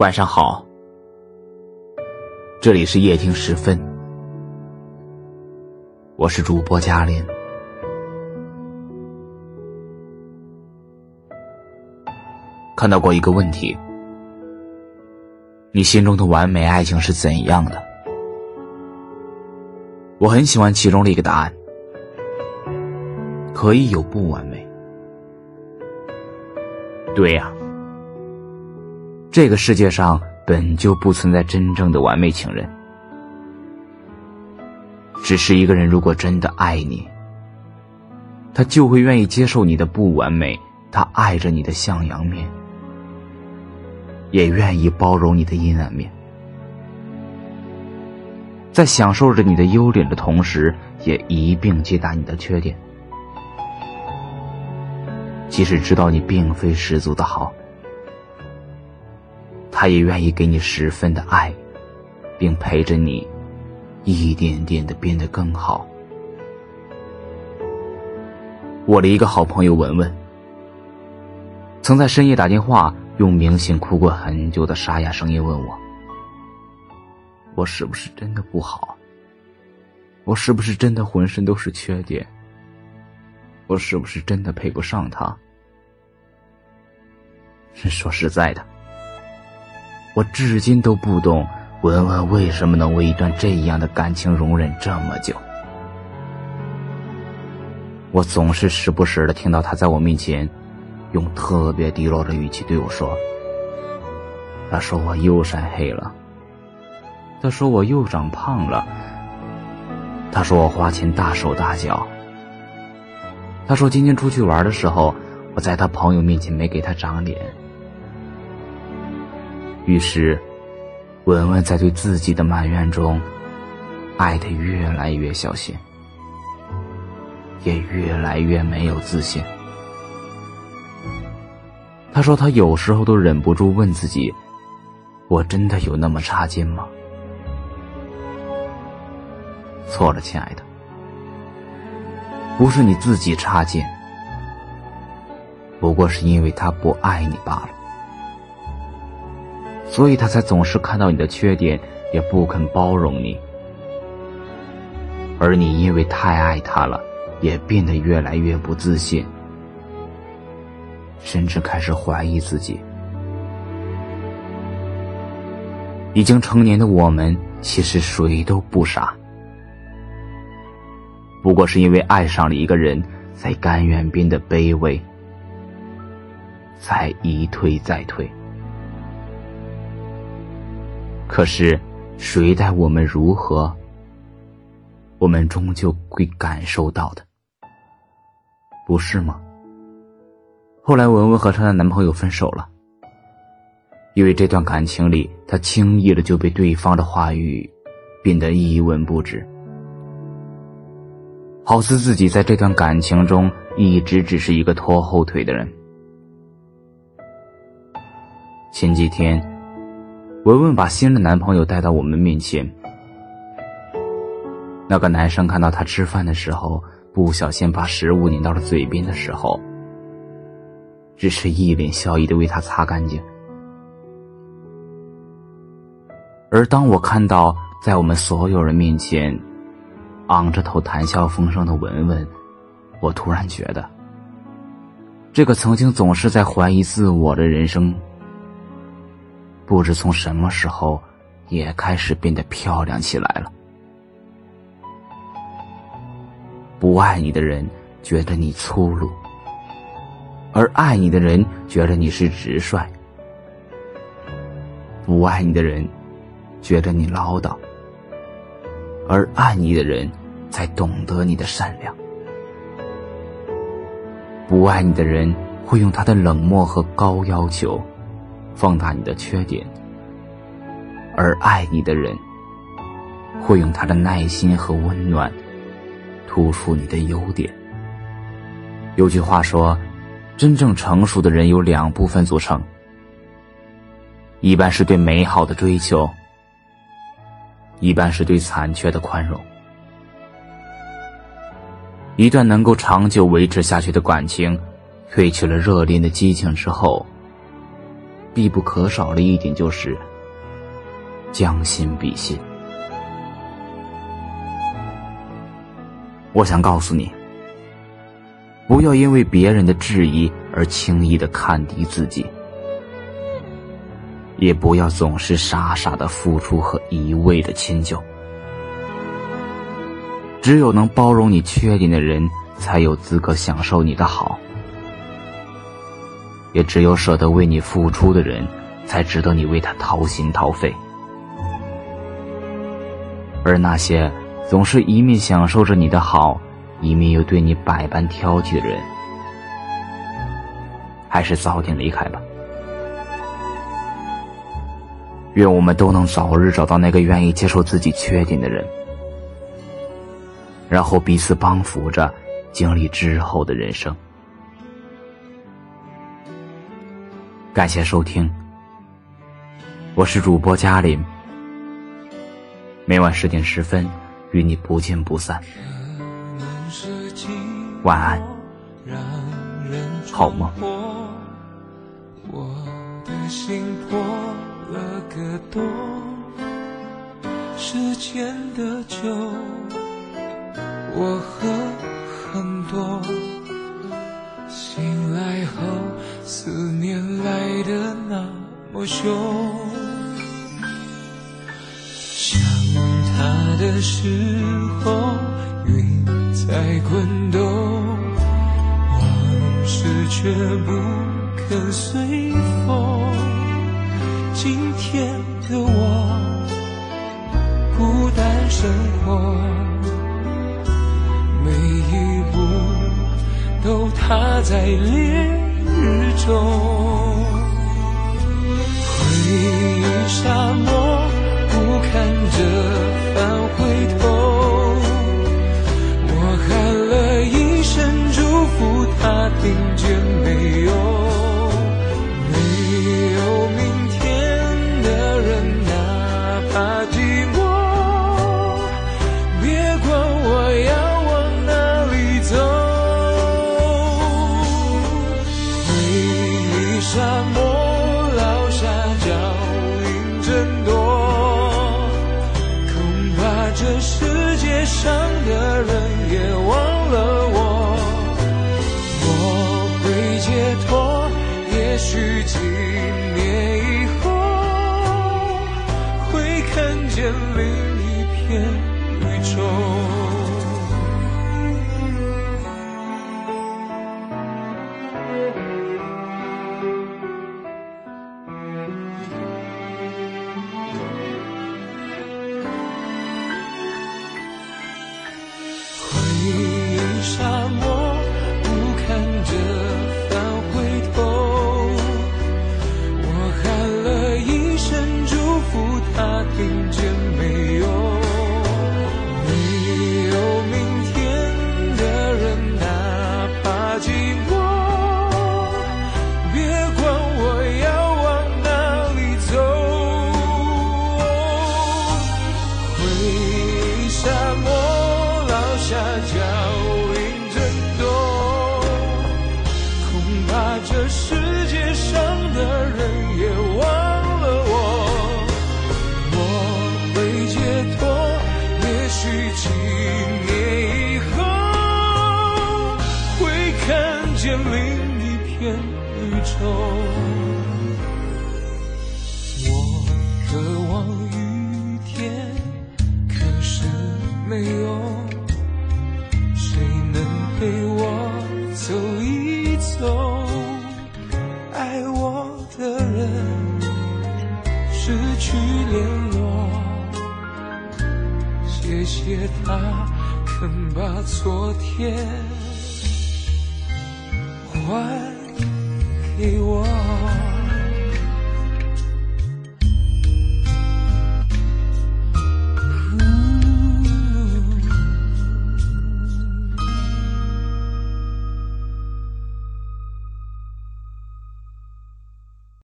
晚上好，这里是夜听时分，我是主播嘉林。看到过一个问题：你心中的完美爱情是怎样的？我很喜欢其中的一个答案：可以有不完美。对呀。这个世界上本就不存在真正的完美情人，只是一个人如果真的爱你，他就会愿意接受你的不完美，他爱着你的向阳面，也愿意包容你的阴暗面，在享受着你的优点的同时，也一并接纳你的缺点，即使知道你并非十足的好。他也愿意给你十分的爱，并陪着你一点点的变得更好。我的一个好朋友文文，曾在深夜打电话，用明显哭过很久的沙哑声音问我：“我是不是真的不好？我是不是真的浑身都是缺点？我是不是真的配不上他？” 说实在的。我至今都不懂文文为什么能为一段这样的感情容忍这么久。我总是时不时的听到他在我面前，用特别低落的语气对我说：“他说我又晒黑了，他说我又长胖了，他说我花钱大手大脚，他说今天出去玩的时候，我在他朋友面前没给他长脸。”于是，文文在对自己的埋怨中，爱的越来越小心，也越来越没有自信。他说：“他有时候都忍不住问自己：我真的有那么差劲吗？”错了，亲爱的，不是你自己差劲，不过是因为他不爱你罢了。所以他才总是看到你的缺点，也不肯包容你，而你因为太爱他了，也变得越来越不自信，甚至开始怀疑自己。已经成年的我们，其实谁都不傻，不过是因为爱上了一个人，才甘愿变得卑微，才一退再退。可是，谁待我们如何，我们终究会感受到的，不是吗？后来，文文和她的男朋友分手了，因为这段感情里，她轻易的就被对方的话语变得一文不值，好似自己在这段感情中一直只是一个拖后腿的人。前几天。文文把新的男朋友带到我们面前，那个男生看到她吃饭的时候不小心把食物拧到了嘴边的时候，只是一脸笑意的为她擦干净。而当我看到在我们所有人面前昂着头谈笑风生的文文，我突然觉得，这个曾经总是在怀疑自我的人生。不知从什么时候，也开始变得漂亮起来了。不爱你的人觉得你粗鲁，而爱你的人觉得你是直率；不爱你的人觉得你唠叨，而爱你的人才懂得你的善良。不爱你的人会用他的冷漠和高要求。放大你的缺点，而爱你的人会用他的耐心和温暖突出你的优点。有句话说，真正成熟的人有两部分组成，一半是对美好的追求，一半是对残缺的宽容。一段能够长久维持下去的感情，褪去了热恋的激情之后。必不可少的一点就是将心比心。我想告诉你，不要因为别人的质疑而轻易的看低自己，也不要总是傻傻的付出和一味的迁就。只有能包容你缺点的人，才有资格享受你的好；也只有舍得为你付出的人，才值得你为他掏心掏肺。而那些……总是一面享受着你的好，一面又对你百般挑剔的人，还是早点离开吧。愿我们都能早日找到那个愿意接受自己缺点的人，然后彼此帮扶着，经历之后的人生。感谢收听，我是主播嘉林，每晚十点十分。与你不见不散，晚安，好梦。我的心破了个洞，时间的酒，我喝很多。醒来后，思念那么凶。他的时候，云在滚动，往事却不肯随风。今天的我，孤单生活，每一步都踏在烈日中，悲伤的人也忘在另一片宇宙，我渴望雨天，可是没有谁能陪我走一走。爱我的人失去联络，谢谢他肯把昨天。还给我。